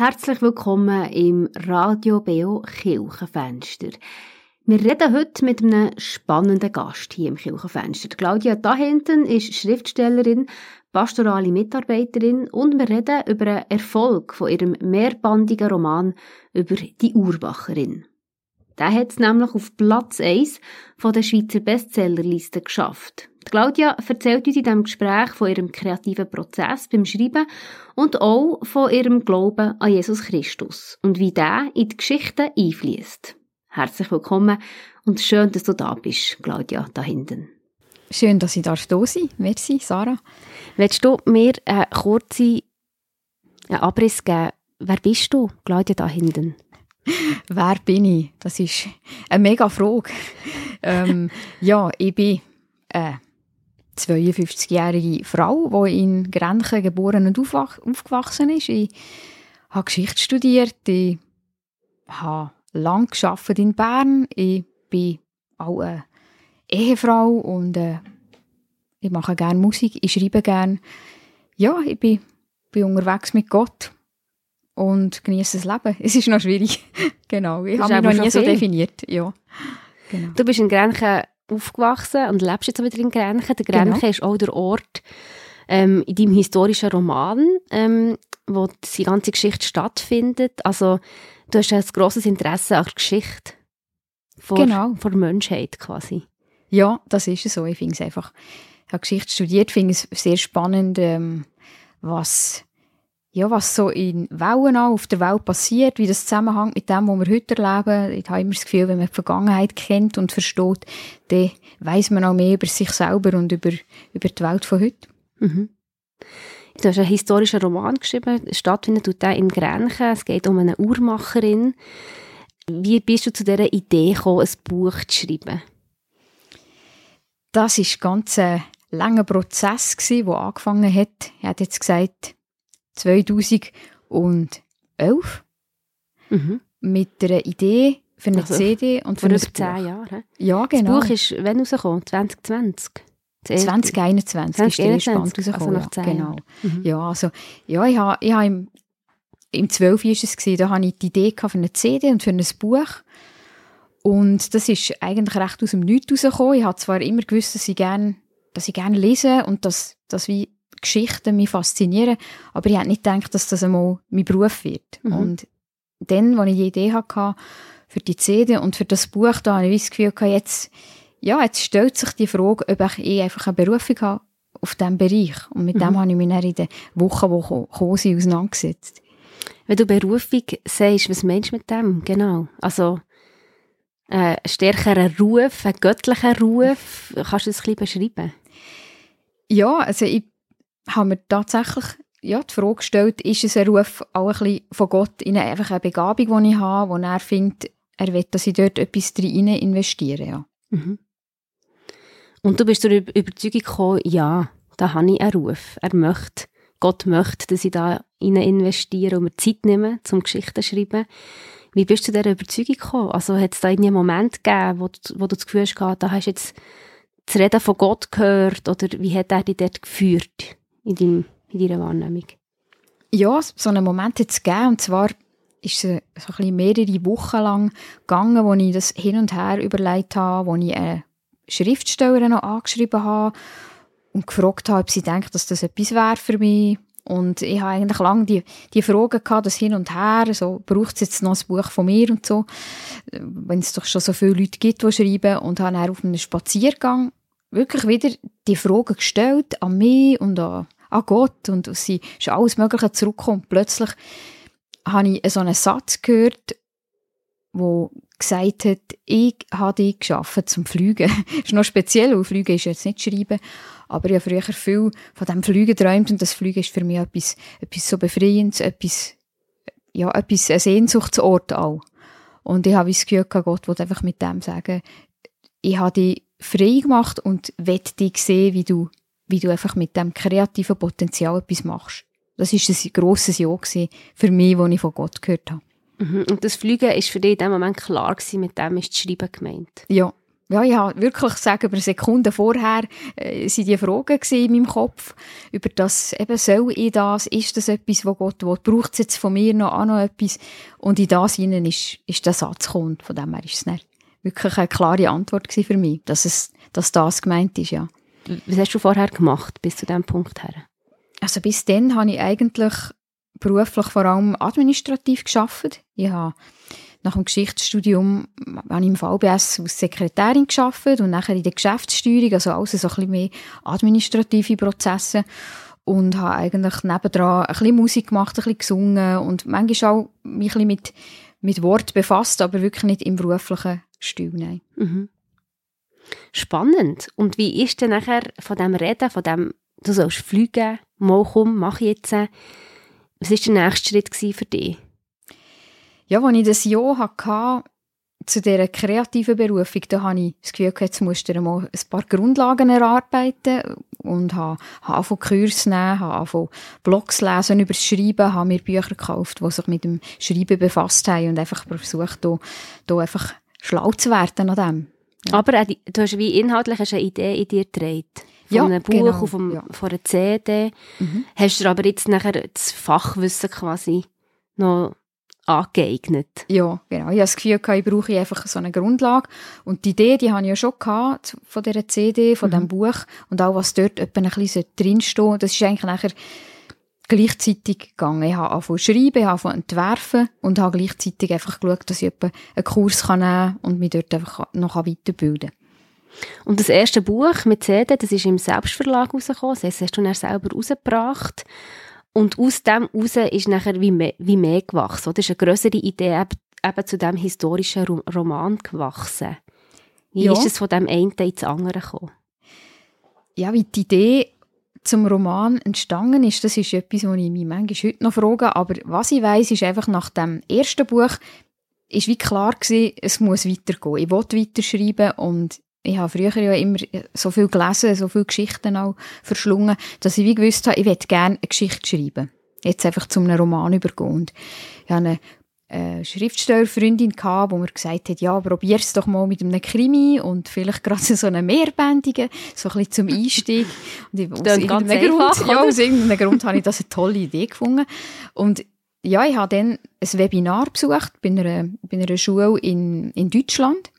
Herzlich willkommen im Radio Beo Kirchenfenster. Wir reden heute mit einem spannenden Gast hier im Kirchenfenster. Claudia da hinten ist Schriftstellerin, pastorale Mitarbeiterin und wir reden über den Erfolg von ihrem mehrbandigen Roman über die Uhrwacherin. Der hat es nämlich auf Platz 1 von der Schweizer Bestsellerliste geschafft. Claudia erzählt uns in diesem Gespräch von ihrem kreativen Prozess beim Schreiben und auch von ihrem Glauben an Jesus Christus und wie der in die Geschichte einfließt. Herzlich willkommen und schön, dass du da bist, Claudia, da hinten. Schön, dass ich da sein. Merci, Sarah. Willst du mir einen kurzen Abriss geben? Wer bist du, Claudia, da hinten? Wer bin ich? Das ist eine mega Frage. ähm, ja, ich bin eine 52-jährige Frau, die in Grenchen geboren und aufgewachsen ist. Ich habe Geschichte studiert, ich habe lange geschafft in Bern. Ich bin auch eine Ehefrau und äh, ich mache gerne Musik, ich schreibe gerne. Ja, ich bin, bin unterwegs mit Gott und genieße das Leben. Es ist noch schwierig. genau, ich habe mich noch nie so definiert. Ja. Genau. Du bist in Grenchen aufgewachsen und lebst jetzt wieder in Grenchen. Der Grenchen genau. ist auch der Ort ähm, in deinem historischen Roman, ähm, wo die ganze Geschichte stattfindet. Also du hast ein grosses Interesse an der Geschichte vor, genau. vor der Menschheit quasi. Ja, das ist so. Ich finde es einfach, ich habe Geschichte studiert, finde es sehr spannend, ähm, was ja, was so in Wellen auf der Welt passiert, wie das zusammenhängt mit dem, was wir heute erleben. Ich habe immer das Gefühl, wenn man die Vergangenheit kennt und versteht, dann weiß man auch mehr über sich selber und über, über die Welt von heute. Mhm. Du hast einen historischen Roman geschrieben, stattfindet tut in Grenchen. Es geht um eine Uhrmacherin. Wie bist du zu dieser Idee gekommen, ein Buch zu schreiben? Das war ein ganz langer Prozess, der angefangen hat. Er hat jetzt gesagt, 2011 mhm. mit einer Idee für eine also CD und für über zehn Jahre. Ja, genau. Das Buch ist wann rausgekommen? 2020? 2021 ist der erste Band rausgekommen. Also zehn genau. Mhm. Ja, also, ja, ich habe, ich habe im, im 12. ist es gewesen, da hatte ich die Idee für eine CD und für ein Buch. Und das ist eigentlich recht aus dem Nichts rausgekommen. Ich habe zwar immer gewusst, dass ich gerne, dass ich gerne lese und dass, dass wie Geschichten mich faszinieren, aber ich hätte nicht gedacht, dass das einmal mein Beruf wird. Mhm. Und dann, als ich die Idee hatte für die CD und für das Buch, da habe ich das Gefühl gehabt, jetzt, ja, jetzt stellt sich die Frage, ob ich eh einfach eine Berufung habe auf diesem Bereich. Und mit mhm. dem habe ich mich dann in den Wochen, die gekommen sind, auseinandergesetzt. Wenn du Berufung sagst, was meinst du mit dem? Genau. Also, äh, ein stärkerer Ruf, ein göttlicher Ruf. Kannst du das ein bisschen beschreiben? Ja, also ich habe mir tatsächlich ja, die Frage gestellt, ist es ein Ruf auch ein bisschen von Gott in eine, einfach eine Begabung, die ich habe, wo er findet, er will, dass ich dort etwas rein investiere. Ja. Mhm. Und du bist zur Überzeugung gekommen, ja, da habe ich einen Ruf. Er möchte, Gott möchte, dass ich da rein investiere und mir Zeit nehme, zum Geschichten zu schreiben. Wie bist du dieser Überzeugung gekommen? Also hat es da einen Moment gegeben, wo du, wo du das Gefühl hast, da hast du jetzt das Reden von Gott gehört oder wie hat er dich dort geführt? In, deinem, in deiner Wahrnehmung? Ja, so einen Moment hat es gegeben. Und zwar ist es so ein bisschen mehrere Wochen lang gegangen, wo ich das hin und her überlegt habe, wo ich eine Schriftstellerin noch angeschrieben habe und gefragt habe, ob sie denkt, dass das etwas wäre für mich. Und ich habe eigentlich lange die, die Frage gehabt, das hin und her, so, braucht es jetzt noch ein Buch von mir und so, wenn es doch schon so viele Leute gibt, die schreiben. Und habe dann auf einem Spaziergang wirklich wieder die Frage gestellt an mich und an, an Gott und sie ist alles Mögliche zurückgekommen. Plötzlich habe ich so einen Satz gehört, wo gesagt hat, ich habe dich geschaffen zum Fliegen. das ist noch speziell, weil Fliegen ist jetzt nicht schreiben, aber ich habe früher viel von dem Fliegen geträumt und das Fliegen ist für mich etwas, etwas so Befreiendes, etwas, ja, etwas, ein Sehnsuchtsort auch. Und ich habe das Gefühl Gott wollte einfach mit dem sagen, ich habe dich frei gemacht und will dich sehen, wie du, wie du einfach mit dem kreativen Potenzial etwas machst. Das war ein grosses Ja für mich, das ich von Gott gehört habe. Mhm. Und das Fliegen war für dich in dem Moment klar gewesen, mit dem ist das Schreiben gemeint? Ja, ja, ich habe wirklich sagen, über Sekunden vorher äh, sind die Fragen in meinem Kopf, über das, eben, soll ich das, ist das etwas, wo Gott will, braucht es jetzt von mir noch, auch noch etwas? Und in das hinein ist, ist der Satz gekommen, von dem her ist es nicht wirklich eine klare Antwort für mich, dass, es, dass das gemeint ist, ja. Was hast du vorher gemacht, bis zu diesem Punkt her? Also bis dann habe ich eigentlich beruflich vor allem administrativ geschafft. Ich habe nach dem Geschichtsstudium habe ich im VBS als Sekretärin geschafft und nachher in der Geschäftssteuerung, also alles so ein bisschen mehr administrative Prozesse und habe eigentlich nebendran ein bisschen Musik gemacht, ein bisschen gesungen und manchmal auch mich ein bisschen mit, mit Wort befasst, aber wirklich nicht im beruflichen Stil, nein. Mhm. Spannend. Und wie ist denn nachher von dem Reden, von dem, du sollst fliegen, mal komm, mach jetzt, was war der nächste Schritt für dich? Ja, als ich das Jahr hatte, zu dieser kreativen Berufung, da habe ich das Gefühl, jetzt musst du mal ein paar Grundlagen erarbeiten und habe, habe Kurse nehmen, habe Blogs lesen über das Schreiben, habe mir Bücher gekauft, die sich mit dem Schreiben befasst haben und einfach versucht, hier, hier einfach schlau zu werden an dem. Ja. Aber du hast wie inhaltlich eine Idee in dir gedreht. Von ja, einem Buch genau. auf einem, ja. von einer CD. Mhm. Hast du aber jetzt nachher das Fachwissen quasi noch angeeignet. Ja, genau. Ich habe das Gefühl, ich brauche einfach so eine Grundlage. Und die Idee, die habe ich ja schon gehabt, von dieser CD, von mhm. diesem Buch. Und auch, was dort etwa ein bisschen drinstehen das ist eigentlich nachher gleichzeitig gegangen. Ich habe angefangen zu schreiben, ich habe angefangen zu entwerfen und habe gleichzeitig einfach geschaut, dass ich einen Kurs kann nehmen und mich dort einfach noch weiterbilden kann. Und das erste Buch mit CD, das ist im Selbstverlag rausgekommen, das hast du dann selber rausgebracht. Und aus dem heraus ist nachher wie mehr, wie mehr gewachsen. Das ist eine größere Idee eben zu diesem historischen Roman gewachsen. Wie ja. ist es von dem einen ins andere gekommen? Ja, wie die Idee zum Roman entstanden ist, das ist etwas, was ich mich manchmal heute noch frage. Aber was ich weiß, ist einfach nach dem ersten Buch ist wie klar gewesen, es muss weitergehen. Ich will weiterschreiben und ich habe früher ja immer so viel gelesen, so viele Geschichten auch verschlungen, dass ich wie gewusst habe, ich möchte gerne eine Geschichte schreiben. Jetzt einfach zu einem Roman übergehen. Und ich habe eine äh, Schriftstellerfreundin gehabt, wo mir gesagt hat, ja, probier's doch mal mit einem Krimi und vielleicht gerade so einen mehrbändigen, so ein bisschen zum Einstieg. Und ich, aus irgendeinem Grund, ja, aus irgendeinem Grund habe ich das eine tolle Idee gefunden. Und ja, ich habe dann ein Webinar besucht bei einer, bei einer Schule in, in Deutschland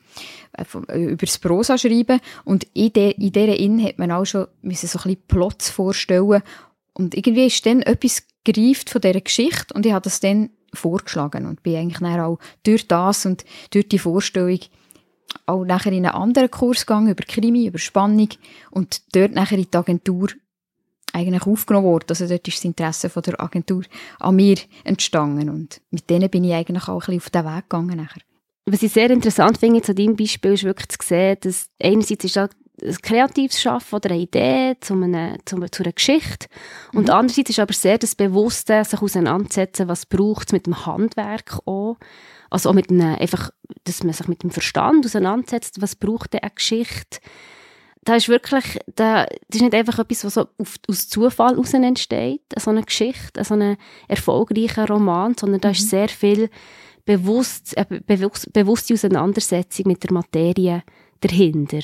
äh, äh, über das Prosa schreiben und in, de, in dieser Inn hat man auch schon müssen so ein bisschen Plots vorstellen und irgendwie ist dann etwas gereift von dieser Geschichte und ich habe das dann vorgeschlagen und bin eigentlich auch durch das und durch die Vorstellung auch nachher in einen anderen Kurs gegangen, über Krimi, über Spannung und dort nachher in die Agentur eigentlich aufgenommen worden. Also dort ist das Interesse von der Agentur an mir entstanden und mit denen bin ich eigentlich auch ein bisschen auf den Weg gegangen nachher. Was ich sehr interessant finde zu deinem Beispiel ist wirklich zu sehen, dass einerseits ist ein kreatives Schaffen oder eine Idee zu einer, zu, zu einer Geschichte. Und mhm. andererseits ist aber sehr das Bewusste, sich auseinandersetzen, was braucht es mit dem Handwerk auch. Also auch mit einem, einfach, dass man sich mit dem Verstand auseinandersetzt, was braucht eine Geschichte. Da ist wirklich, da, das ist nicht einfach etwas, was so auf, aus Zufall heraus entsteht, so eine Geschichte, so ein erfolgreicher Roman, sondern da ist mhm. sehr viel bewusst, äh, bewusst, bewusste Auseinandersetzung mit der Materie dahinter.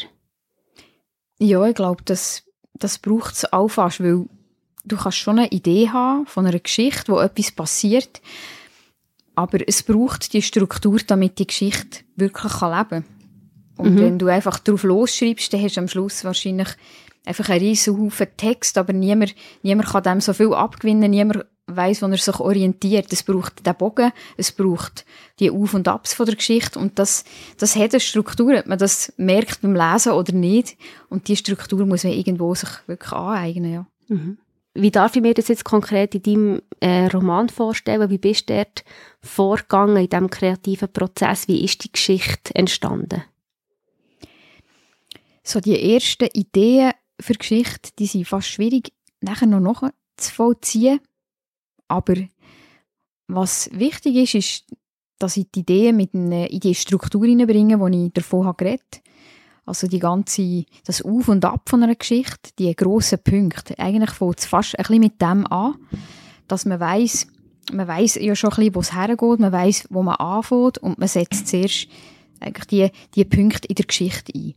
Ja, ich glaube, das, das braucht es auch fast, weil du kannst schon eine Idee haben von einer Geschichte, wo etwas passiert, aber es braucht die Struktur, damit die Geschichte wirklich leben kann. Und mhm. wenn du einfach drauf losschreibst, dann hast du am Schluss wahrscheinlich einfach einen riesen Haufen Text, aber niemand, niemand kann dem so viel abgewinnen, niemand weiß, wo er sich orientiert. Es braucht den Bogen, es braucht die Auf- und Abs von der Geschichte und das, das hat eine Struktur, ob man das merkt beim Lesen oder nicht. Und die Struktur muss man irgendwo sich wirklich aneignen, ja. Mhm. Wie darf ich mir das jetzt konkret in deinem äh, Roman vorstellen? Wie bist du dort vorgegangen in diesem kreativen Prozess? Wie ist die Geschichte entstanden? So die ersten Ideen für Geschichte, die sind fast schwierig nachher noch nachzuvollziehen. Aber was wichtig ist, ist, dass ich die Ideen mit eine, in die hineinbringe, die ich davon habe Also die ganze, das Auf und Ab von einer Geschichte, die grossen Punkte. Eigentlich fängt es fast ein bisschen mit dem an, dass man weiß, man weiß ja schon ein bisschen, wo es hergeht, man weiß, wo man anfängt und man setzt zuerst eigentlich die, die Punkte in der Geschichte ein.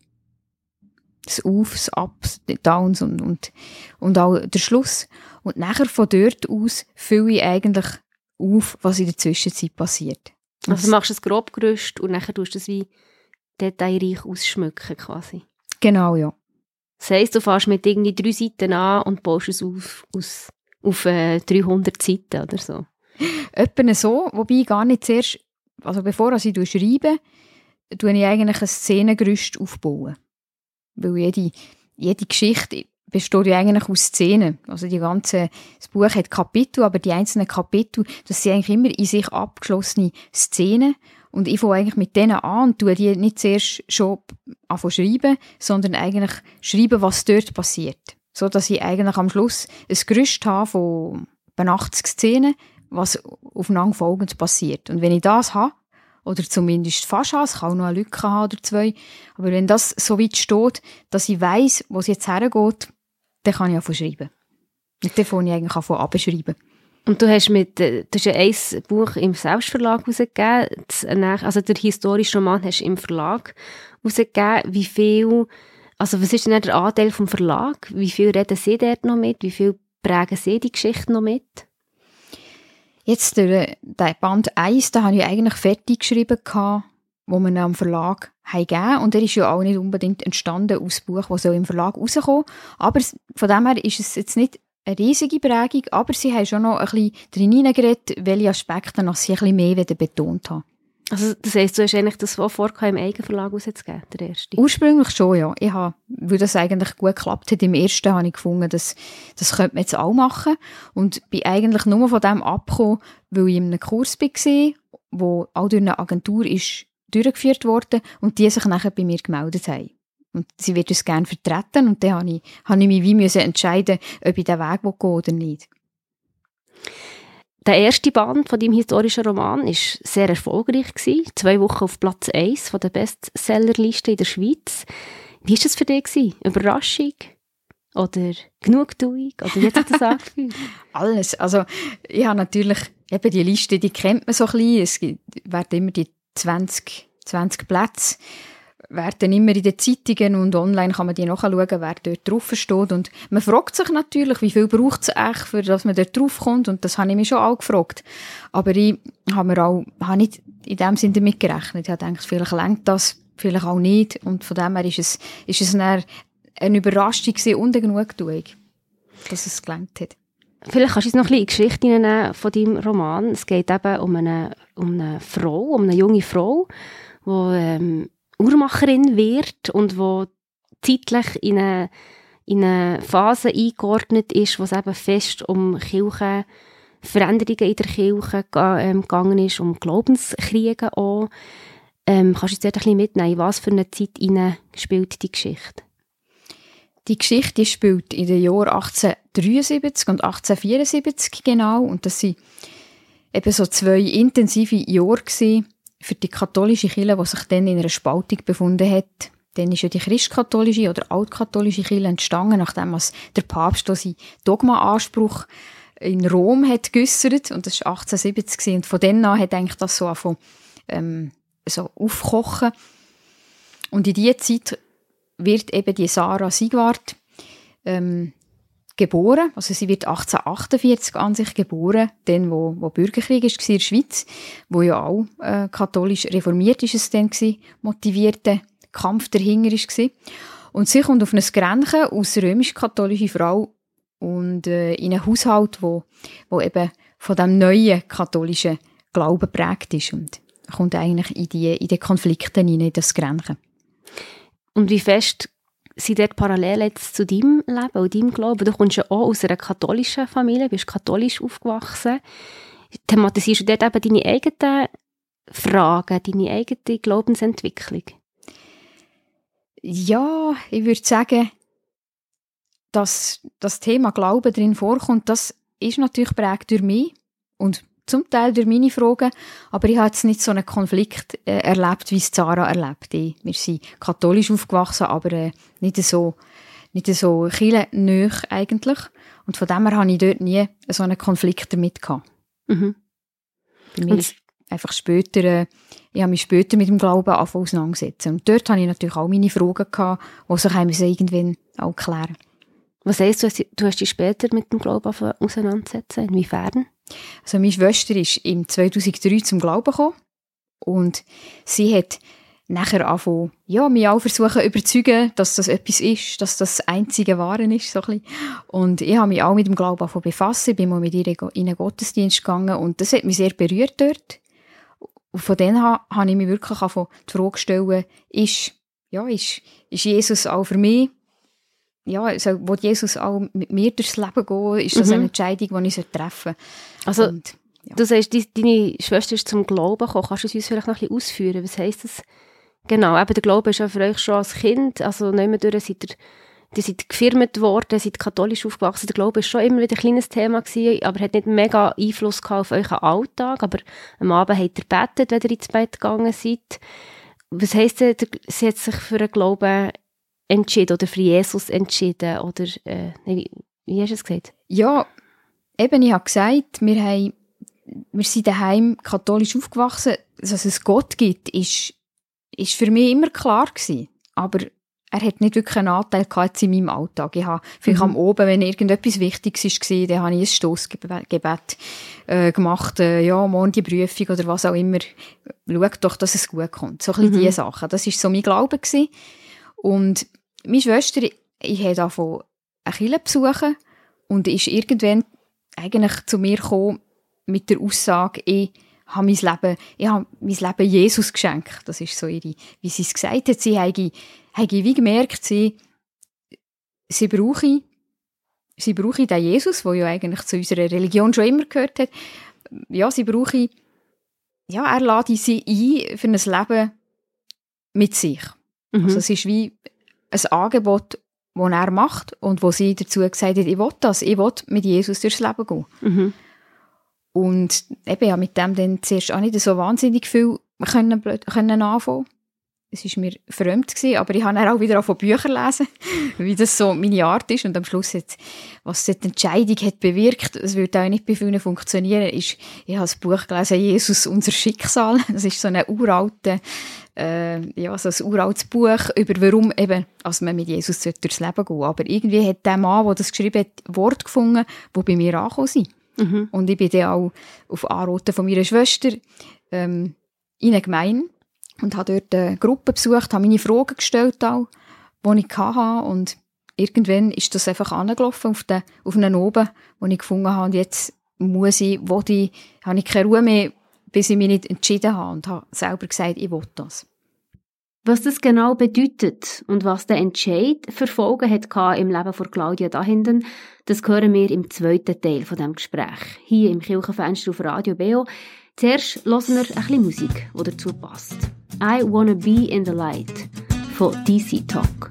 Das Auf, das Ab, die Downs und, und, und auch der Schluss. Und nachher von dort aus fülle ich eigentlich auf, was in der Zwischenzeit passiert. Also du machst ein Grobgerüst und nachher tust du es wie detailreich ausschmücken quasi. Genau, ja. Das heisst, du fährst mit irgendwie drei Seiten an und baust es auf, aus, auf äh, 300 Seiten oder so. Etwa so, wobei gar nicht zuerst, also bevor ich schreibe, tue ich eigentlich ein Szenengerüst aufbauen. Weil jede, jede Geschichte besteht ja eigentlich aus Szenen. Also die ganze, das Buch hat Kapitel, aber die einzelnen Kapitel, das sind eigentlich immer in sich abgeschlossene Szenen. Und ich fange eigentlich mit denen an und tue die nicht zuerst schon anfangen schreiben, sondern eigentlich schreiben, was dort passiert. So dass ich eigentlich am Schluss ein Gerüst habe von 80 Szenen, was aufeinander folgend passiert. Und wenn ich das habe, oder zumindest fast habe, es kann auch noch eine Lücke haben oder zwei, aber wenn das so weit steht, dass ich weiss, wo es jetzt hergeht, dann kann ich auch schreiben. Und dann fange ich eigentlich an abschreiben. Und du hast mit, äh, du hast ja ein Buch im Selbstverlag herausgegeben, also der historische Roman hast du im Verlag herausgegeben. Wie viel, also was ist denn der Anteil vom Verlag? Wie viel reden sie dort noch mit? Wie viel prägen sie die Geschichte noch mit? Jetzt der, der Band 1, da habe ich eigentlich fertig geschrieben, wo man am Verlag gegeben Und er ist ja auch nicht unbedingt entstanden aus dem Buch, das im Verlag rauskommt. Aber von dem her ist es jetzt nicht eine riesige Prägung, aber sie haben schon noch ein bisschen drin hineingeredet, welche Aspekte noch sie ein bisschen mehr betont haben. Also das heisst, du hast eigentlich das vor im Eigenverlag rauszugeben, der erste? Ursprünglich schon, ja. Ich habe, weil das eigentlich gut geklappt hat, im ersten habe ich gefunden, dass, das könnte man jetzt auch machen. Und bin eigentlich nur von dem abgekommen, weil ich in einem Kurs war, wo auch durch eine Agentur ist durchgeführt worden und die sich nachher bei mir gemeldet haben. Und sie wird es gerne vertreten und dann habe ich, habe ich mich wie entscheiden, ob ich diesen Weg gehe oder nicht. Der erste Band von deinem historischen Roman war sehr erfolgreich. Gewesen. Zwei Wochen auf Platz 1 von der Bestsellerliste in der Schweiz. Wie war das für dich? Gewesen? Überraschung? Oder Genugtuung? Oder wie hat das angefühlt? Alles. Also, ich habe natürlich, eben die Liste, die kennt man so ein bisschen. Es werden immer die 20, 20 Plätze werden immer in den Zeitungen und online kann man die nachschauen, wer dort drauf steht. Und man fragt sich natürlich, wie viel braucht es echt, für dass man dort draufkommt. Und das habe ich mich schon auch gefragt. Aber ich habe mir auch habe nicht in dem Sinne damit gerechnet. Ich gedacht, vielleicht längt das, vielleicht auch nicht. Und von dem her ist es, ist es eine, eine Überraschung und eine Genugtuung, dass es gelangt hat. Vielleicht kannst du uns noch ein bisschen Geschichte von deinem Roman. Es geht eben um eine, um eine Frau, um eine junge Frau, die ähm, Uhrmacherin wird und wo zeitlich in eine, in eine Phase eingeordnet ist, wo es eben fest um Kirche, Veränderungen in der Kirche ähm, gegangen ist, um Glaubenskriege auch. Ähm, kannst du uns dort ein bisschen mitnehmen, was für eine Zeit spielt die Geschichte? Die Geschichte spielt in den Jahren 1873 und 1874 genau und das sind eben so zwei intensive Jahre für die katholische Kirche, die sich dann in einer Spaltung befunden hat. Dann ist ja die christkatholische oder altkatholische Kirche entstanden, nachdem der Papst seinen Dogma-Anspruch in Rom hat geäussert und das war 1870 und von dann an hat eigentlich das so angefangen, ähm, so aufkochen und in dieser Zeit wird eben die Sarah Sigwart ähm, geboren. Also sie wird 1848 an sich geboren, dann wo, wo Bürgerkrieg ist in der Schweiz, wo ja auch äh, katholisch reformiert ist es dann gewesen, motivierte Kampf dahinter ist. Und sie kommt auf ein Grenchen aus römisch-katholischer Frau und äh, in einen Haushalt, wo, wo eben von dem neuen katholischen Glauben prägt ist und kommt eigentlich in die, in die Konflikte hinein, in das Grenchen. Und wie fest sind dort parallel jetzt zu deinem Leben und deinem Glauben? Du kommst ja auch aus einer katholischen Familie, bist katholisch aufgewachsen. Thematisierst du dort eben deine eigenen Fragen, deine eigene Glaubensentwicklung? Ja, ich würde sagen, dass das Thema Glauben drin vorkommt, das ist natürlich prägt durch mich und zum Teil durch meine Fragen, aber ich habe jetzt nicht so einen Konflikt äh, erlebt, wie es Zara erlebt. Ich, wir sind katholisch aufgewachsen, aber äh, nicht so, nicht so nöch eigentlich. Und von dem her habe ich dort nie so einen Konflikt damit gehabt. Mhm. Und einfach später, äh, ich habe mich später mit dem Glauben auseinandersetzen. Und dort hatte ich natürlich auch meine Fragen, gehabt, die sich irgendwann auch klären. Was heisst, du hast, du hast dich später mit dem Glauben auseinandersetzen? Inwiefern? Also meine Schwester ist im 2003 zum Glauben gekommen und sie hat nachher anfangen, ja, mich auch versuchen überzeugen, dass das etwas ist, dass das einzige Wahre ist, so ein Und ich habe mich auch mit dem Glauben anfangen befassen, bin mal mit ihr in einen Gottesdienst gegangen und das hat mich sehr berührt dort. Und von dann an habe ich mich wirklich anfangen, die Frage stellen, ist, ja, ist, ist Jesus auch für mich, ja, also, will Jesus auch mit mir durchs Leben gehen, ist das mhm. eine Entscheidung, die ich treffen soll? Also, und, ja. du sagst, deine Schwester ist zum Glauben gekommen, kannst du es uns vielleicht noch ein bisschen ausführen? Was heisst das? Genau, eben der Glaube ist ja für euch schon als Kind, also nicht mehr durch, seid ihr, ihr seid gefirmt worden, seid katholisch aufgewachsen. Der Glaube ist schon immer wieder ein kleines Thema gewesen, aber hat nicht mega Einfluss auf euren Alltag. Aber am Abend habt ihr gebetet, wenn ihr ins Bett gegangen seid. Was heisst denn, sie hat sich für den Glauben entschieden oder für Jesus entschieden? Oder, äh, wie, wie hast du es gesagt? Ja, eben, ich habe gesagt, wir, haben, wir sind daheim katholisch aufgewachsen. Dass es Gott gibt, ist ist für mich immer klar gewesen. Aber er hat nicht wirklich einen Anteil gehabt in meinem Alltag. Ich habe vielleicht mhm. am Oben, wenn irgendetwas Wichtiges war, dann habe ich ein Stossgebet äh, gemacht, äh, ja, morgen die Prüfung oder was auch immer. Schau doch, dass es gut kommt. So ein bisschen mhm. diese Sachen. Das war so mein Glaube. Gewesen. Und meine Schwester, ich habe davon eine Kille besuchen und ist irgendwann eigentlich zu mir gekommen mit der Aussage, ich habe mein Leben, ich habe mein Leben Jesus geschenkt. Das ist so ihre, wie sie es gesagt hat. Sie habe, habe wie gemerkt, sie, sie brauche, sie brauche den Jesus, der ja eigentlich zu unserer Religion schon immer gehört hat. Ja, sie brauche, ja, er lade sie ein für ein Leben mit sich. Mhm. Also es ist wie ein Angebot, das er macht und wo sie dazu gesagt hat, ich will das, ich will mit Jesus durchs Leben gehen. Mhm. Und eben ja mit dem dann zuerst auch nicht so wahnsinnig viel können, können anfangen. Es war mir fremd, gewesen, aber ich habe dann auch wieder von Büchern lesen, wie das so meine Art ist. Und am Schluss, hat, was die Entscheidung hat bewirkt, es würde auch nicht bei vielen funktionieren, ist, ich habe das Buch gelesen, Jesus, unser Schicksal. Das ist so ein uralte, äh, ja, so ein uraltes Buch über warum eben, als man mit Jesus durchs Leben gehen Aber irgendwie hat der Mann, der das geschrieben hat, Wort gefunden, wo bei mir angekommen sind. Mhm. Und ich bin dann auch auf Anraten von meiner Schwester ähm, in eine Gemeinde und habe dort eine Gruppe besucht, habe meine Fragen gestellt, auch, die ich hatte. Und irgendwann ist das einfach angelaufen auf, auf einen oben, wo ich gefunden habe, und jetzt muss ich, wo die, habe ich keine Ruhe mehr, bis ich mich nicht entschieden habe und habe selber gesagt, ich will das. Was das genau bedeutet und was der Entscheid für Folgen hat im Leben von Claudia dahinten, das hören wir im zweiten Teil von dem Gespräch. Hier im Kirchenfenster auf Radio Beo. Zuerst hören wir ein bisschen Musik, die dazu passt. I Wanna Be in the Light for DC Talk.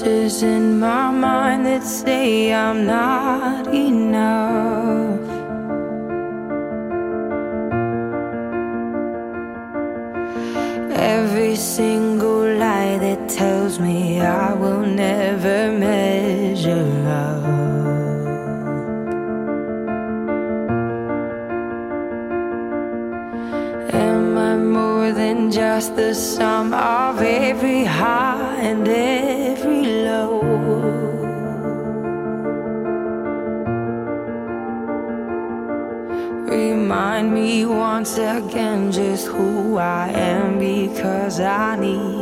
Voices in my mind that say I'm not enough. Again just who I am because I need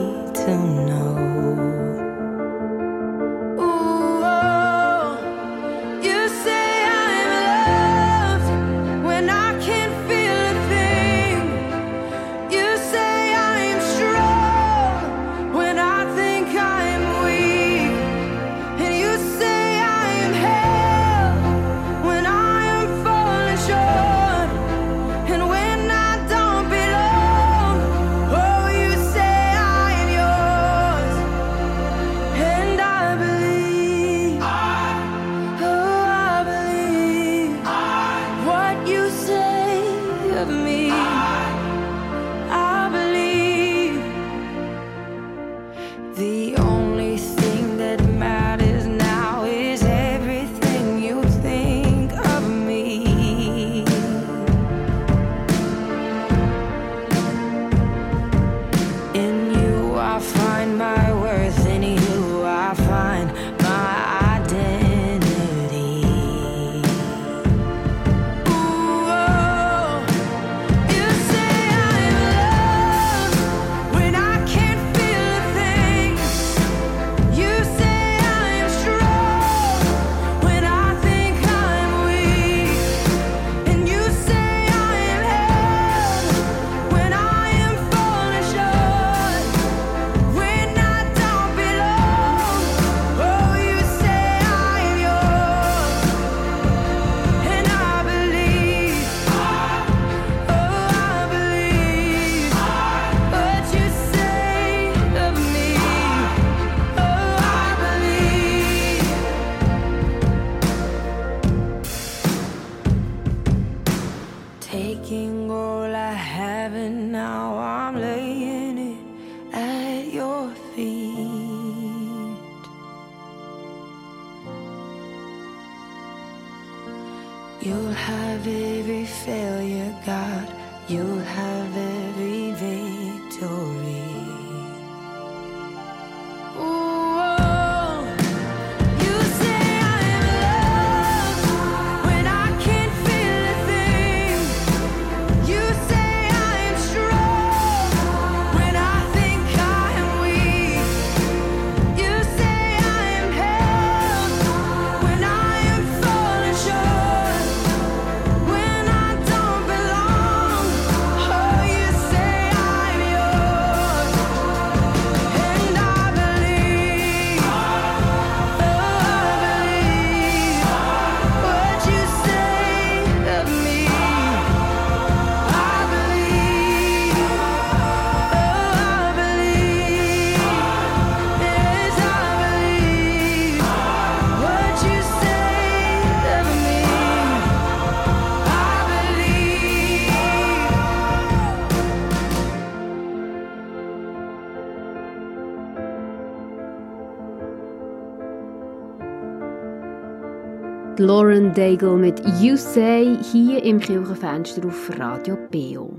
Lauren Daigle mit You Say hier im Kirchenfenster auf Radio Beo.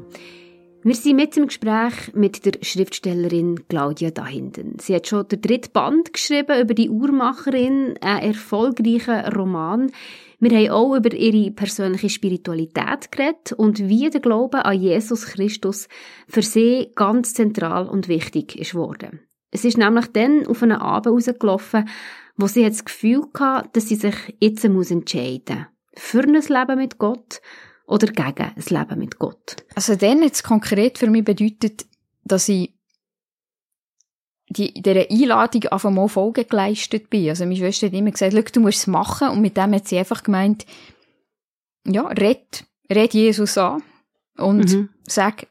Wir sind mit im Gespräch mit der Schriftstellerin Claudia Dahinden. Sie hat schon den dritten Band geschrieben über die Uhrmacherin, einen erfolgreichen Roman. Wir haben auch über ihre persönliche Spiritualität geredet und wie der Glaube an Jesus Christus für sie ganz zentral und wichtig ist worden. Es ist nämlich dann auf einen Abend rausgelaufen, wo sie das Gefühl hatte, dass sie sich jetzt entscheiden muss. Für ein Leben mit Gott oder gegen ein Leben mit Gott. Also dann hat es konkret für mich bedeutet, dass ich die, dieser Einladung auf einmal Folge geleistet bin. Also meine Schwester hat immer gesagt, du musst es machen. Und mit dem hat sie einfach gemeint, ja, red, red Jesus an und mhm. sag,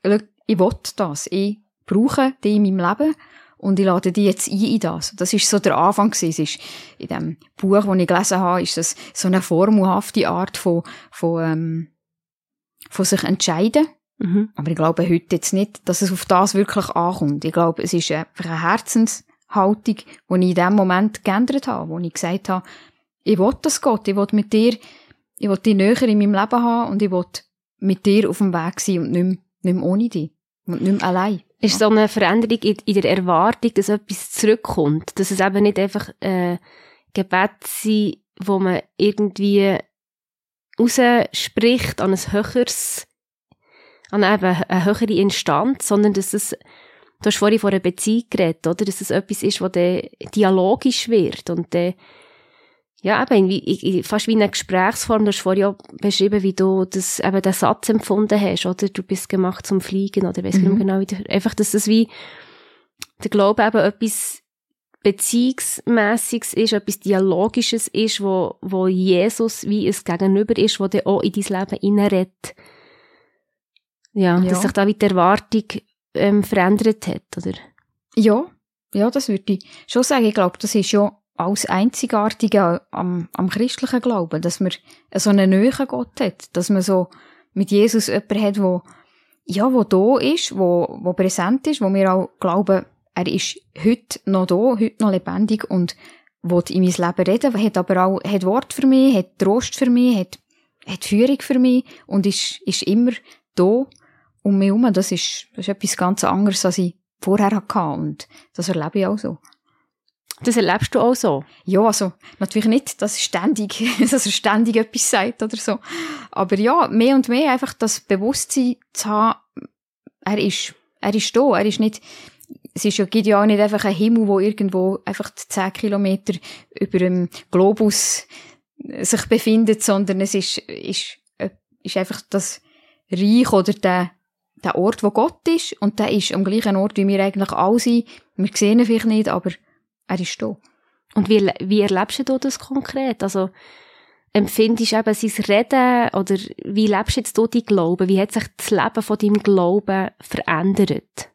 ich will das. Ich brauche dich in meinem Leben und ich lade die jetzt ein in das. Das ist so der Anfang gewesen. Es ist in dem Buch, das ich gelesen habe, ist das so eine formelhafte Art von, von, ähm, von sich entscheiden. Mhm. Aber ich glaube heute jetzt nicht, dass es auf das wirklich ankommt. Ich glaube, es ist einfach eine Herzenshaltung, die ich in dem Moment geändert habe, wo ich gesagt habe, ich will das Gott, ich will mit dir, ich will dich näher in meinem Leben haben und ich will mit dir auf dem Weg sein und nicht mehr, nicht mehr ohne dich. Und nicht mehr allein ist so eine Veränderung in, in, der Erwartung, dass etwas zurückkommt. Dass es eben nicht einfach äh, Gebet sein, wo man irgendwie rausspricht an ein höheres, an eben eine höhere Instanz, sondern dass es, du hast vorhin von einer Beziehung geredet, oder? Dass es etwas ist, wo dann dialogisch wird und dann ja, eben, wie, fast wie eine Gesprächsform. Du hast vorhin auch beschrieben, wie du das, eben den Satz empfunden hast, oder? Du bist gemacht zum Fliegen, oder weiss mhm. genau, wie, einfach, dass das wie, der Glaube eben etwas Beziehungsmässiges ist, etwas Dialogisches ist, wo, wo Jesus wie ein Gegenüber ist, wo der auch in dein Leben hineinredet. Ja, ja, dass sich da wie die Erwartung ähm, verändert hat, oder? Ja, ja, das würde ich schon sagen. Ich glaube, das ist ja alles Einzigartige am, am christlichen Glauben, dass man so einen neuen Gott hat, dass man so mit Jesus jemanden hat, wo, ja, wo da ist, wo, wo präsent ist, wo wir auch glauben, er ist heute noch da, heute noch lebendig und will in mein Leben reden, hat aber auch, hat Wort für mich, hat Trost für mich, hat, hat Führung für mich und ist, ist immer da um mich herum. Das ist, das ist etwas ganz anderes, als ich vorher hatte und das erlebe ich auch so. Das erlebst du auch so? Ja, also natürlich nicht, dass, ständig, dass er ständig etwas sagt oder so. Aber ja, mehr und mehr einfach das Bewusstsein zu haben, er ist, er ist da, er ist nicht, es ist ja, gibt ja auch nicht einfach ein Himmel, wo irgendwo einfach 10 Kilometer über dem Globus sich befindet, sondern es ist, ist, ist einfach das Reich oder der, der Ort, wo Gott ist, und der ist am gleichen Ort, wie wir eigentlich alle sind. Wir sehen ihn vielleicht nicht, aber er ist da. Und wie, wie erlebst du das konkret? Also, empfindest du eben sein Reden oder wie lebst du jetzt du deinen Glauben? Wie hat sich das Leben von deinem Glauben verändert?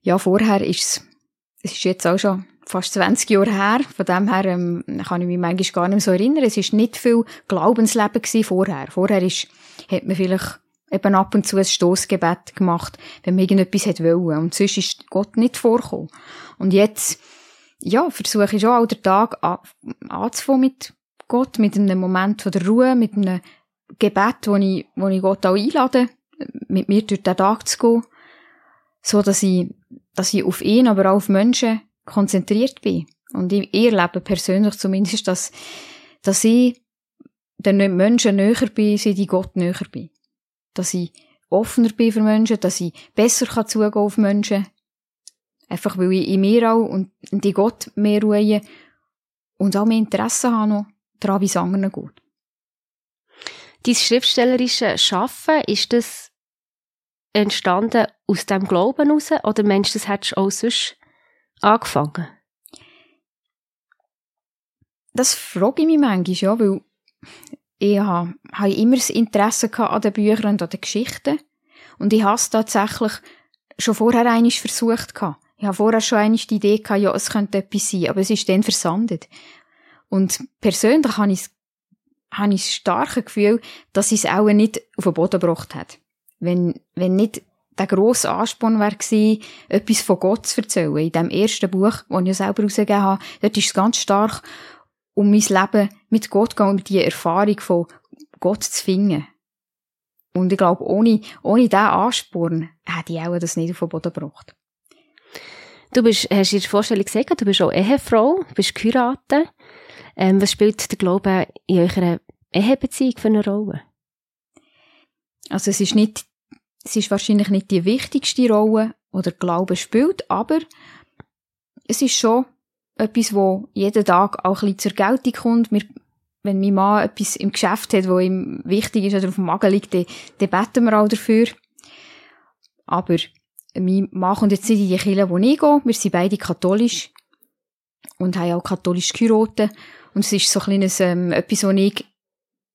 Ja, vorher ist es, es ist jetzt auch schon fast 20 Jahre her, von dem her ähm, kann ich mich manchmal gar nicht mehr so erinnern. Es ist nicht viel Glaubensleben vorher. Vorher ist, hat man vielleicht eben ab und zu ein Stoßgebet gemacht, wenn man irgendetwas hat wollen. Und sonst ist Gott nicht vorgekommen. Und jetzt, ja, versuche ich schon auch den Tag anzufangen mit Gott, mit einem Moment von der Ruhe, mit einem Gebet, wo ich, wo ich Gott auch einlade, mit mir durch den Tag zu gehen, so dass ich, dass ich auf ihn, aber auch auf Menschen konzentriert bin. Und ich erlebe persönlich zumindest, dass, dass ich den Menschen näher bin, seit ich Gott näher bin dass ich offener bin für Menschen, dass ich besser kann zugehen auf Menschen. Einfach weil ich in mir auch und in Gott mehr ruhe und auch mehr Interesse habe noch daran, wie es anderen geht. Dein schriftstellerische Schaffen, ist das entstanden aus dem Glauben heraus oder meinst du, das hättest du auch sonst angefangen? Das frage ich mich manchmal, ja, weil ich habe, immer das Interesse an den Büchern und an den Geschichten. Und ich habe es tatsächlich schon vorher einmal versucht. Ich habe vorher schon einmal die Idee gehabt, ja, es könnte etwas sein, aber es ist dann versandet. Und persönlich habe ich, habe ich das starke Gefühl, dass es auch nicht auf den Boden gebracht hat. Wenn, wenn nicht der grosse Ansporn gewesen, etwas von Gott zu erzählen. In dem ersten Buch, das ich selber herausgegeben habe, dort ist es ganz stark um mein Leben mit Gott gehen und die Erfahrung von Gott zu finden. Und ich glaube, ohne, ohne diesen Ansporn hätte ich auch das nicht auf den Boden gebracht. Du bist, hast in der Vorstellung gesagt, du bist auch Ehefrau, bist geheiratet. Ähm, was spielt der Glaube in eurer Ehebeziehung für eine Rolle? Also es ist nicht, es ist wahrscheinlich nicht die wichtigste Rolle, die der Glaube spielt, aber es ist schon etwas, wo jeden Tag auch ein bisschen zur Geltung kommt. Wir, wenn mein Mann etwas im Geschäft hat, wo ihm wichtig ist oder auf dem Magen liegt, dann, dann beten wir auch dafür. Aber mein Mann kommt jetzt nicht in die Kirche, wo ich gehe. Wir sind beide katholisch und haben auch katholisch geheiratet. Und es ist so ein kleines, ähm, etwas, wo ich,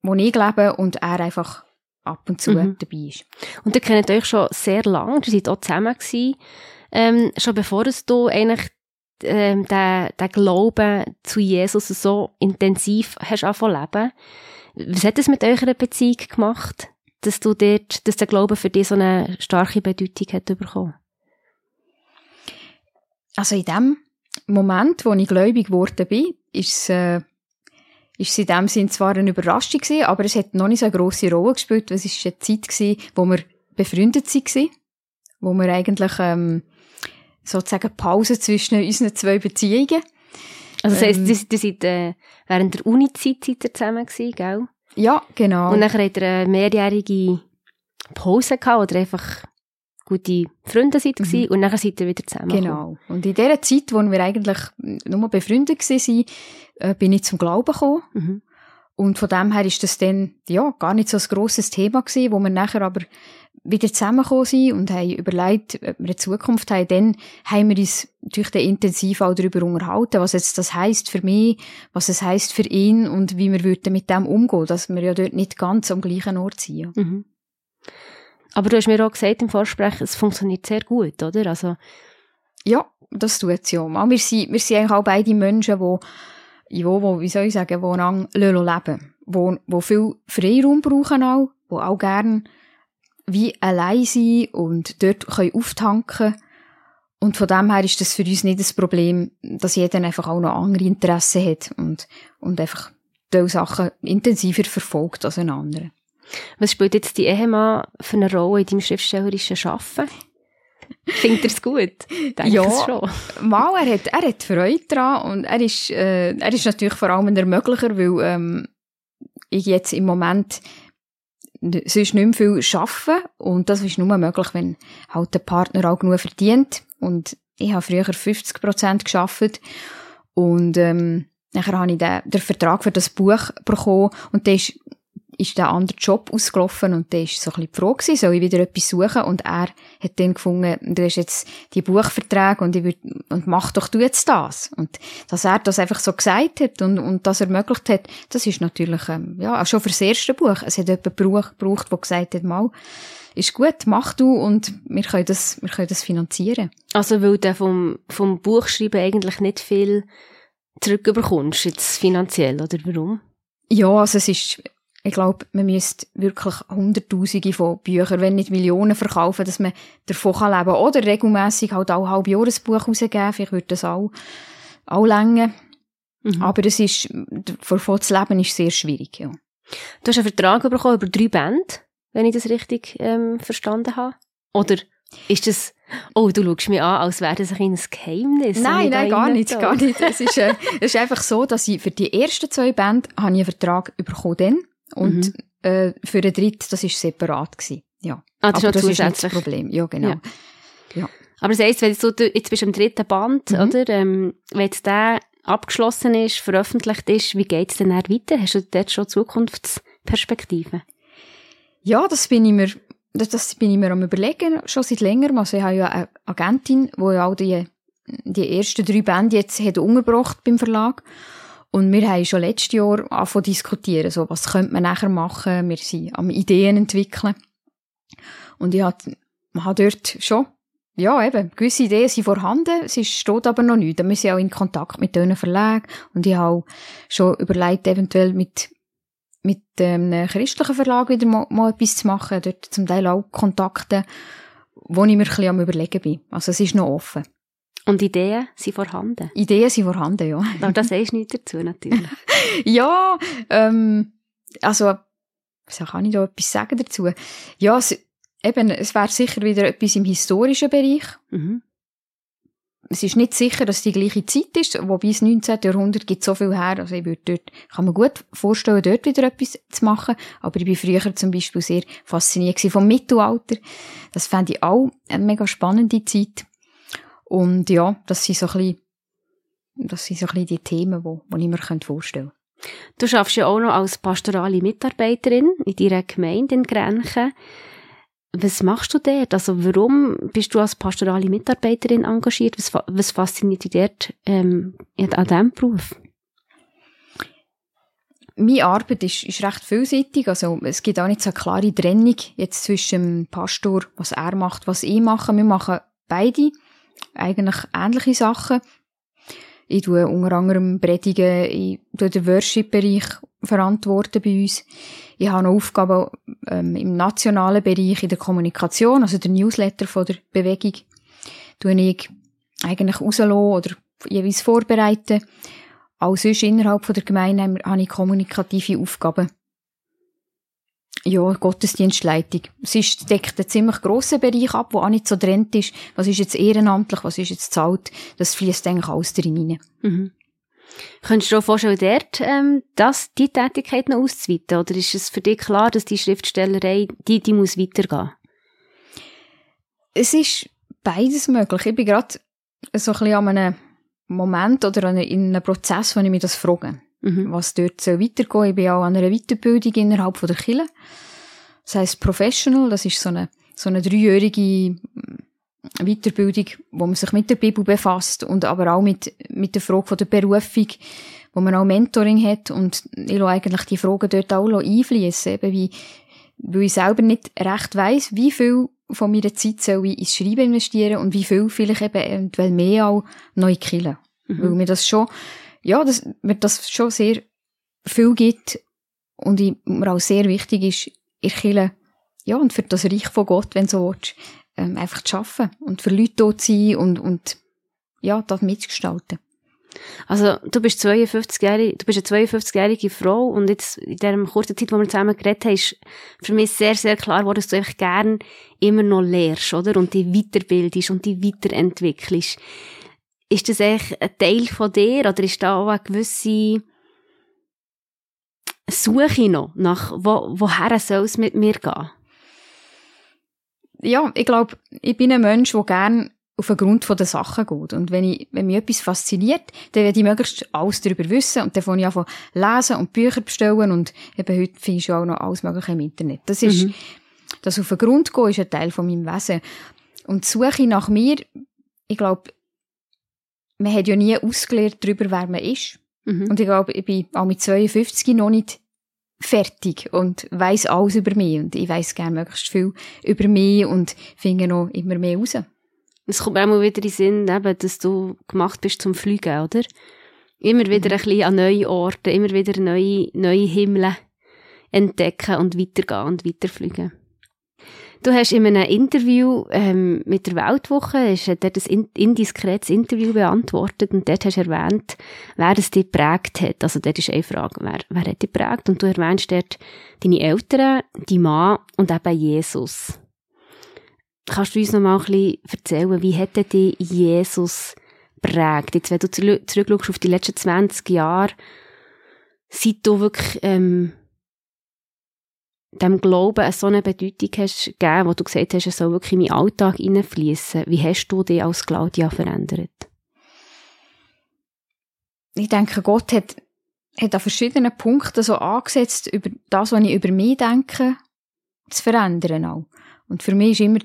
wo ich lebe und er einfach ab und zu mhm. dabei ist. Und ihr kennt euch schon sehr lange, ihr seid auch zusammen gewesen, ähm, schon bevor du eigentlich ähm, den, den Glauben zu Jesus so intensiv hast angefangen leben. Was hat das mit eurer Beziehung gemacht, dass du dort, dass der Glaube für dich so eine starke Bedeutung hat bekommen? Also in dem Moment, wo ich gläubig geworden bin, ist es, äh, ist es in dem Sinn zwar eine Überraschung gewesen, aber es hat noch nicht so eine grosse Rolle gespielt, es ist eine Zeit gewesen, wo wir befreundet waren, wo wir eigentlich ähm, sozusagen Pause zwischen unseren zwei Beziehungen. Also das heisst, ähm, ihr, ihr seid äh, während der Uni-Zeit zusammen gewesen, gell? Ja, genau. Und dann habt ihr eine mehrjährige Pause gehabt oder einfach gute Freunde seid mhm. und dann seid ihr wieder zusammen. Genau. Und in dieser Zeit, wo wir eigentlich nur befreundet waren, äh, bin ich zum Glauben gekommen. Mhm. Und von dem her ist das dann, ja, gar nicht so ein grosses Thema gewesen, wo wir nachher aber wieder zusammengekommen sind und haben überlegt, ob wir eine Zukunft haben. Dann haben wir uns natürlich intensiv auch darüber unterhalten, was jetzt das heisst für mich, was es heisst für ihn und wie wir würden mit dem umgehen, dass wir ja dort nicht ganz am gleichen Ort sind. Mhm. Aber du hast mir auch gesagt im Vorsprechen, es funktioniert sehr gut, oder? Also ja, das tut es ja. Wir sind, wir sind eigentlich auch beide Menschen, die, ja, wo, wie soll ich sagen, die lang leben, wo, wo viel Freiraum brauchen auch, die auch gerne wie allein sein und dort können auftanken und von dem her ist das für uns nicht das Problem, dass jeder einfach auch noch andere Interessen hat und, und einfach diese Sachen intensiver verfolgt als ein anderer. Was spielt jetzt die Ehemann für eine Rolle in deinem schriftstellerischen Arbeiten? Findet er es gut? Denke ja, es schon. mal, er hat, er hat Freude daran und er ist, äh, er ist natürlich vor allem Ermöglicher, weil ähm, ich jetzt im Moment sonst nicht mehr viel arbeiten und das ist nur möglich, wenn halt der Partner auch genug verdient und ich habe früher 50 Prozent geschafft und ähm, nachher habe ich den, den Vertrag für das Buch bekommen und der ist ist der andere Job ausgelaufen und der ist so ein bisschen die Frage soll ich wieder etwas suchen? Und er hat dann gefunden, du hast jetzt die Buchverträge und ich würd, und mach doch du jetzt das. Und dass er das einfach so gesagt hat und, und das ermöglicht hat, das ist natürlich, ähm, ja, auch schon für das erste Buch. Es hat jemand gebraucht, der gesagt hat, mal, ist gut, mach du und wir können das, wir können das finanzieren. Also, weil du vom, vom Buchschreiben eigentlich nicht viel zurückbekommst, jetzt finanziell, oder warum? Ja, also es ist, ich glaube, man müsste wirklich Hunderttausende von Büchern, wenn nicht Millionen verkaufen, dass man davon kann leben kann. Oder regelmässig halt auch halb Jahr ein Buch rausgeben. Vielleicht würde das auch, auch länger. Mhm. Aber es ist, davon zu leben ist sehr schwierig, ja. Du hast einen Vertrag bekommen über drei Bände, wenn ich das richtig ähm, verstanden habe. Oder ist das, oh, du schaust mich an, als wäre das ein kleines Geheimnis. Nein, nein, gar nicht, gar nicht. Es ist, äh, es ist einfach so, dass ich für die ersten zwei Bände habe ich einen Vertrag bekommen dann. Und mhm. äh, für den dritten, das war separat. Gewesen. Ja. Ah, das, Aber das ist nicht das Problem. Ja, genau. Ja. ja. Aber das heisst, wenn du, jetzt bist du am dritten Band, mhm. oder? Ähm, wenn jetzt der abgeschlossen ist, veröffentlicht ist, wie geht es denn dann weiter? Hast du dort schon Zukunftsperspektiven? Ja, das bin ich mir, das, das bin ich mir am überlegen, schon seit längerem. Also ich habe ja eine Agentin, die ja auch die, die ersten drei Bände jetzt hat umgebracht beim Verlag. Und wir haben schon letztes Jahr angefangen diskutieren, so, was könnte man nachher machen. Wir sind am Ideen entwickeln. Und ich habe, habe dort schon, ja, eben, gewisse Ideen sind vorhanden, es steht aber noch nicht. Wir sind auch in Kontakt mit diesen Verlagen. Und ich habe schon überlegt, eventuell mit, mit ähm, einem christlichen Verlag wieder mal, mal etwas zu machen. Dort zum Teil auch Kontakte, wo ich mir ein bisschen am überlegen bin. Also es ist noch offen. Und Ideen sind vorhanden. Ideen sind vorhanden, ja. Aber das sagst du nicht dazu, natürlich. ja, ähm, also, was kann ich da etwas sagen dazu? Ja, es, eben, es wäre sicher wieder etwas im historischen Bereich. Mhm. Es ist nicht sicher, dass die gleiche Zeit ist, wobei das 19. Jahrhundert gibt so viel her, also ich würde dort, kann mir gut vorstellen, dort wieder etwas zu machen, aber ich bin früher zum Beispiel sehr fasziniert vom Mittelalter. Das fände ich auch eine mega spannende Zeit. Und ja, das sind so ein bisschen, das sind so ein bisschen die Themen, die, die ich mir vorstellen könnte. Du schaffst ja auch noch als pastorale Mitarbeiterin in deiner Gemeinde in Grenchen. Was machst du dort? Also warum bist du als pastorale Mitarbeiterin engagiert? Was, was fasziniert dich dort ähm, an diesem Beruf? Meine Arbeit ist, ist recht vielseitig. Also es gibt auch nicht so eine klare Trennung jetzt zwischen dem Pastor, was er macht, was ich mache. Wir machen beide eigentlich ähnliche Sachen. Ich tue unter anderem Predigen, ich tue den Worship-Bereich verantworten bei uns. Ich habe noch Aufgaben ähm, im nationalen Bereich in der Kommunikation, also der Newsletter von der Bewegung. Tue ich eigentlich rauslassen oder jeweils vorbereiten. Auch sonst innerhalb von der Gemeinde habe ich kommunikative Aufgaben ja, Gottesdienstleitung. Es ist, deckt einen ziemlich grossen Bereich ab, der auch nicht so trennt ist. Was ist jetzt ehrenamtlich, was ist jetzt zahlt? Das fließt eigentlich alles drin rein. Mhm. Könntest du dir vorstellen, dort ähm, das, die Tätigkeit noch auszuweiten? Oder ist es für dich klar, dass die Schriftstellerei, die, die muss weitergehen? Es ist beides möglich. Ich bin gerade so ein bisschen an einem Moment oder in einem Prozess, wo ich mich das frage mhm. was dort soll weitergehen Ich bin auch an einer Weiterbildung innerhalb von der Kirche. Das heisst Professional, das ist so eine, so eine dreijährige Weiterbildung, wo man sich mit der Bibel befasst und aber auch mit, mit der Frage von der Berufung, wo man auch Mentoring hat und ich lasse eigentlich die Fragen dort auch einfließen, eben wie, weil ich selber nicht recht weiss, wie viel von meiner Zeit soll ich ins Schreiben investieren und wie viel vielleicht eben eventuell mehr auch neu killen. Mhm. Weil mir das schon ja, dass mir das schon sehr viel gibt und mir auch sehr wichtig ist, in Kirche, ja, und für das Reich von Gott, wenn du so willst, ähm, einfach zu arbeiten und für Leute dort zu sein und, und ja, das mitzugestalten. Also, du bist 52-jährige, du bist eine 52-jährige Frau und jetzt in der kurzen Zeit, wo wir zusammen geredet haben, ist für mich sehr, sehr klar geworden, dass du einfach gern immer noch lehrst, oder? Und dich weiterbildest und dich weiterentwickelst. Ist das eigentlich ein Teil von dir oder ist da auch eine gewisse Suche noch nach, wo, woher soll es mit mir gehen? Ja, ich glaube, ich bin ein Mensch, der gerne auf den Grund der Sachen geht. Und wenn, ich, wenn mich etwas fasziniert, dann werde ich möglichst alles darüber wissen und dann fange ich an lesen und Bücher bestellen und eben heute findest du auch noch alles Mögliche im Internet. Das ist, mhm. das auf den Grund gehen ist ein Teil von meinem Wesen. Und die Suche nach mir, ich glaube, man hat ja nie ausgelernt darüber, wer man ist. Mhm. Und ich glaube, ich bin auch mit 52 noch nicht fertig und weiß alles über mich. Und ich weiß gerne möglichst viel über mich und finde noch immer mehr raus. Es kommt auch mal wieder in den Sinn, eben, dass du gemacht bist zum Fliegen, oder? Immer wieder mhm. ein bisschen an neue Orte, immer wieder neue, neue Himmel entdecken und weitergehen und weiterfliegen. Du hast in einem Interview ähm, mit der Weltwoche hast dort ein indiskretes Interview beantwortet und dort hast du erwähnt, wer es dich geprägt hat. Also dort ist eine Frage, wer, wer hat dich geprägt? Und du erwähnst dort deine Eltern, die Mann und eben Jesus. Kannst du uns noch mal ein bisschen erzählen, wie hat dich Jesus geprägt? Jetzt, wenn du zurückschaust auf die letzten 20 Jahre, seit du wirklich ähm, dem Glauben so eine Bedeutung hast gegeben, wo du gesagt hast, es soll wirklich in meinen Alltag hineinfließen. Wie hast du dich als Claudia verändert? Ich denke, Gott hat, hat an verschiedenen Punkten so angesetzt, über das, was ich über mich denke, zu verändern auch. Und für mich ist immer,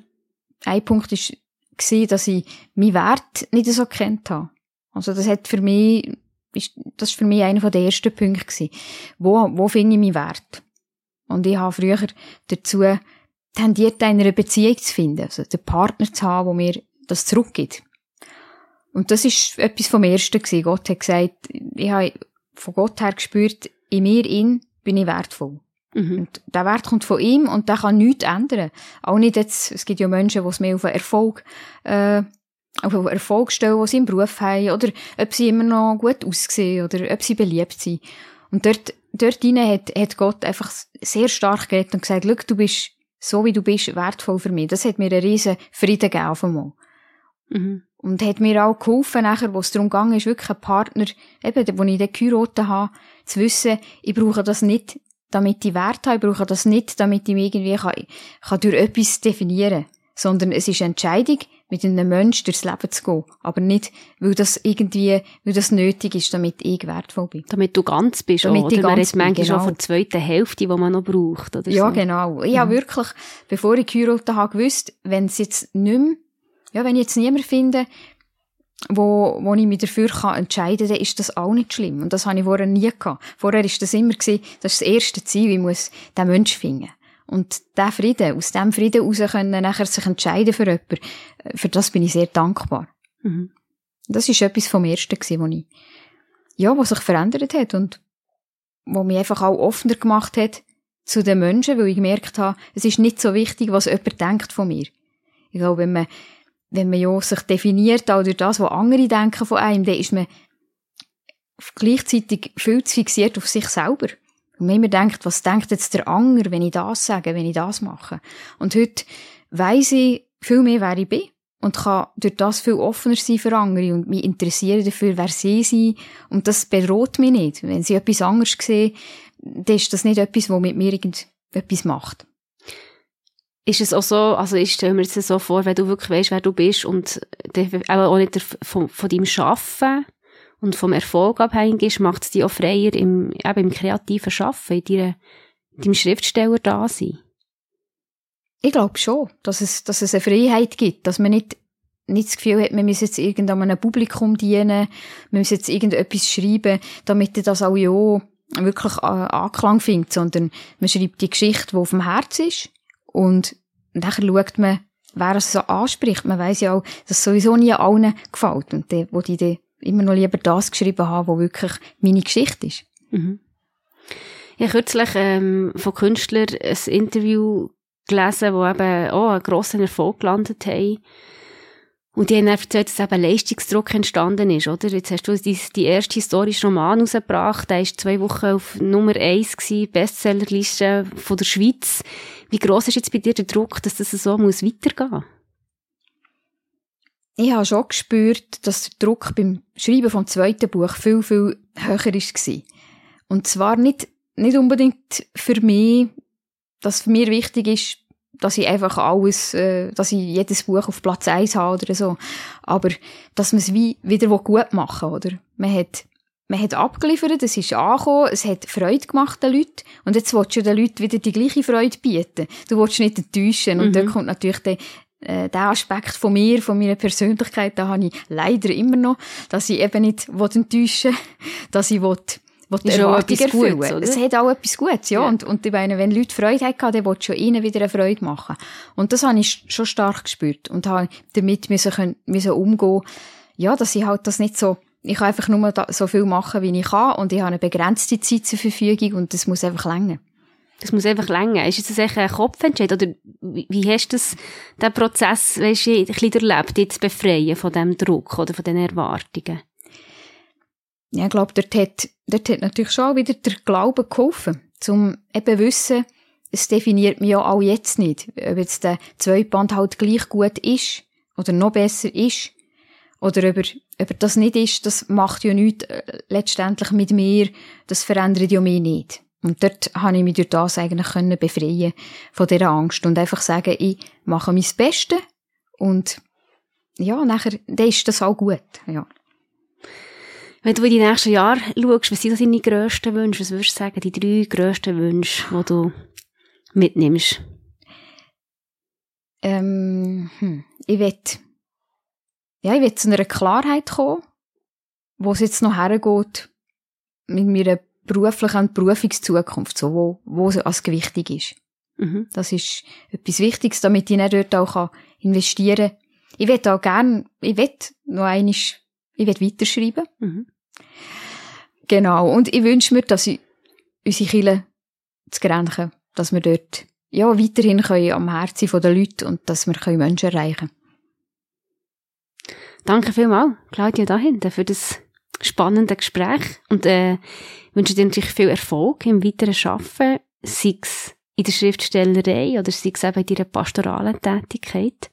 ein Punkt gewesen, dass ich meinen Wert nicht so kennt habe. Also das hat für mich, das ist für mich einer der ersten Punkte. Wo, wo finde ich meinen Wert? Und ich habe früher dazu tendiert, eine Beziehung zu finden, also den Partner zu haben, der mir das zurückgibt. Und das ist etwas vom Ersten gewesen. Gott hat gesagt, ich habe von Gott her gespürt, in mir in bin ich wertvoll. Mhm. Und der Wert kommt von ihm und der kann nichts ändern. Auch nicht jetzt, es gibt ja Menschen, die es mehr auf den Erfolg, äh, auf Erfolgsstellen, die sie im Beruf haben, oder ob sie immer noch gut aussehen, oder ob sie beliebt sind. Und dort, dort hinein hat, hat Gott einfach sehr stark geredet und gesagt, du bist so wie du bist, wertvoll für mich. Das hat mir einen riesen Frieden gegeben auf einmal. Mhm. Und hat mir auch geholfen, nachher, wo es darum ging, ist wirklich ein Partner, eben, wo ich den geheiratet habe, zu wissen, ich brauche das nicht, damit ich Wert habe, ich brauche das nicht, damit ich mich irgendwie kann, kann durch etwas definieren kann. Sondern es ist eine Entscheidung, mit einem Menschen durchs Leben zu gehen. Aber nicht, weil das irgendwie, weil das nötig ist, damit ich wertvoll bin. Damit du ganz bist, damit oder? Ich man ist manchmal genau. schon von der zweiten Hälfte, die man noch braucht, oder Ja, so. genau. Ich mhm. habe wirklich, bevor ich geheiratet habe, gewusst, wenn es jetzt nicht mehr, ja, wenn ich jetzt niemanden finde, wo, wo ich mich dafür kann entscheiden kann, dann ist das auch nicht schlimm. Und das habe ich vorher nie gehabt. Vorher ist das immer gewesen, das ist das erste Ziel, ich muss den Menschen finden. Und der Frieden, aus dem Frieden heraus können nachher sich entscheiden für jemanden, äh, für das bin ich sehr dankbar. Mhm. Das ist etwas vom Ersten gewesen, wo ich, ja, was sich verändert hat und wo mich einfach auch offener gemacht hat zu den Menschen, weil ich gemerkt habe, es ist nicht so wichtig, was jemand denkt von mir. Ich glaube, wenn man, wenn man ja sich definiert, auch durch das, was andere denken von einem, dann ist man gleichzeitig viel zu fixiert auf sich selber. Und man immer denkt, was denkt jetzt der Anger, wenn ich das sage, wenn ich das mache. Und heute weiss ich viel mehr, wer ich bin. Und kann durch das viel offener sein für andere und mich interessieren dafür, wer sie sind. Und das bedroht mich nicht. Wenn sie etwas anderes sehen, dann ist das nicht etwas, was mit mir irgendetwas macht. Ist es auch so, also ich stelle mir jetzt so vor, wenn du wirklich weißt, wer du bist und auch nicht von, von deinem Arbeiten und vom Erfolg abhängig ist, macht es dich auch freier im, eben im kreativen Schaffen, in deiner, deinem Schriftsteller da sein. Ich glaube schon, dass es, dass es eine Freiheit gibt, dass man nicht, nicht das Gefühl hat, man muss jetzt irgendeinem Publikum dienen, man muss jetzt irgendetwas schreiben, damit das auch ja wirklich Anklang findet, sondern man schreibt die Geschichte, die auf dem Herz ist und nachher schaut man, wer es so anspricht. Man weiß ja auch, dass es sowieso nie allen gefällt und die, wo die immer noch lieber das geschrieben haben, wo wirklich meine Geschichte ist. Mhm. Ich habe kürzlich ähm, von Künstlern ein Interview gelesen, wo eben auch einen grossen Erfolg gelandet haben. Und die haben erzählt, dass eben Leistungsdruck entstanden ist, oder? Jetzt hast du die, die erste historische Roman rausgebracht, der war zwei Wochen auf Nummer eins gewesen, Bestsellerliste von der Schweiz. Wie gross ist jetzt bei dir der Druck, dass das so muss weitergehen? Ich habe schon gespürt, dass der Druck beim Schreiben vom zweiten Buch viel, viel höher war. Und zwar nicht, nicht unbedingt für mich, dass für mich wichtig ist, dass ich einfach alles, äh, dass ich jedes Buch auf Platz 1 habe oder so. Aber, dass man es wie wieder gut machen will, oder? Man hat, man hat abgeliefert, es ist angekommen, es hat Freude gemacht den Leuten. Und jetzt willst du den Leuten wieder die gleiche Freude bieten. Du willst nicht enttäuschen. Und mhm. dann kommt natürlich der, äh, der Aspekt von mir, von meiner Persönlichkeit, da habe ich leider immer noch, dass ich eben nicht enttäuschen will, dass ich will, will Erwartung erfüllen Gutes, Es hat auch etwas Gutes, ja. ja. Und, und ich meine, wenn Leute Freude hatten, dann willst du ihnen wieder eine Freude machen. Und das habe ich schon stark gespürt und habe damit müssen, können, müssen umgehen, ja, dass ich halt das nicht so, ich kann einfach nur so viel machen, wie ich kann und ich habe eine begrenzte Zeit zur Verfügung und das muss einfach länger. Das muss einfach länger. Ist das echt ein Kopfentscheid? Oder wie hast du das, den Prozess, weißt du, ein bisschen erlebt, zu befreien von diesem Druck oder von diesen Erwartungen? Ja, ich glaube, dort hat, dort hat natürlich schon wieder der Glaube geholfen, zum eben wissen, es definiert mich ja auch jetzt nicht, ob jetzt der Zweitband halt gleich gut ist oder noch besser ist oder ob er, ob er das nicht ist, das macht ja nichts äh, letztendlich mit mir, das verändert ja mich nicht. Und dort habe ich mich durch das eigentlich können befreien von dieser Angst und einfach sagen, ich mache mein Bestes und ja, nachher, dann ist das auch gut, ja. Wenn du in die nächsten Jahre schaust, was sind deine grössten Wünsche? Was würdest du sagen, die drei grössten Wünsche, die du mitnimmst? Ähm, hm, ich will, ja, ich will zu einer Klarheit kommen, wo es jetzt noch hergeht mit meiner beruflich die Berufungszukunft, so, wo, wo es als gewichtig ist. Mhm. Das ist etwas Wichtiges, damit ich nicht dort auch investieren kann. Ich will auch gerne, ich will noch einmal, ich will weiterschreiben. Mhm. Genau. Und ich wünsche mir, dass ich unsere Kirche zu Grenchen, dass wir dort, ja, weiterhin können am Herzen der Leute und dass wir Menschen erreichen können. Danke vielmals, Claudia, da hinten, für das spannende Gespräch und äh, wünsche dir natürlich viel Erfolg im weiteren Arbeiten, sei es in der Schriftstellerei oder sei es eben in deiner pastoralen Tätigkeit.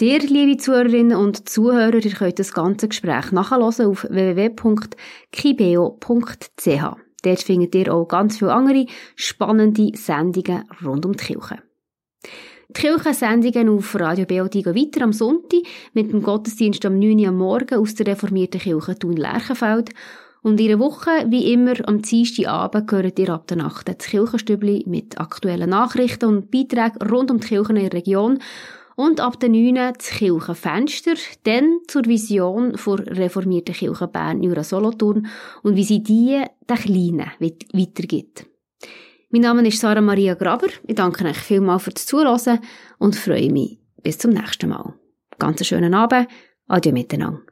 Dir, liebe Zuhörerinnen und Zuhörer, ihr könnt das ganze Gespräch nachhören auf www.kibeo.ch. Dort findet ihr auch ganz viele andere spannende Sendungen rund um die Kirche. Kirchensendungen auf Radio BOD gehen weiter am Sonntag mit dem Gottesdienst am 9 Uhr am Morgen aus der reformierten Kirche Thun-Lerchenfeld. Und in der Woche, wie immer, am Dienstagabend gehört ihr ab der Nacht das Kirchenstübli mit aktuellen Nachrichten und Beiträgen rund um die Kirchen in der Region und ab der 9. das Kirchenfenster, dann zur Vision der reformierten Kirche Bern Jura Solothurn und wie sie die den Kleinen weitergibt. Mein Name ist Sarah Maria Graber. Ich danke euch vielmals fürs Zuhören und freue mich bis zum nächsten Mal. Ganz einen schönen Abend. Adieu miteinander.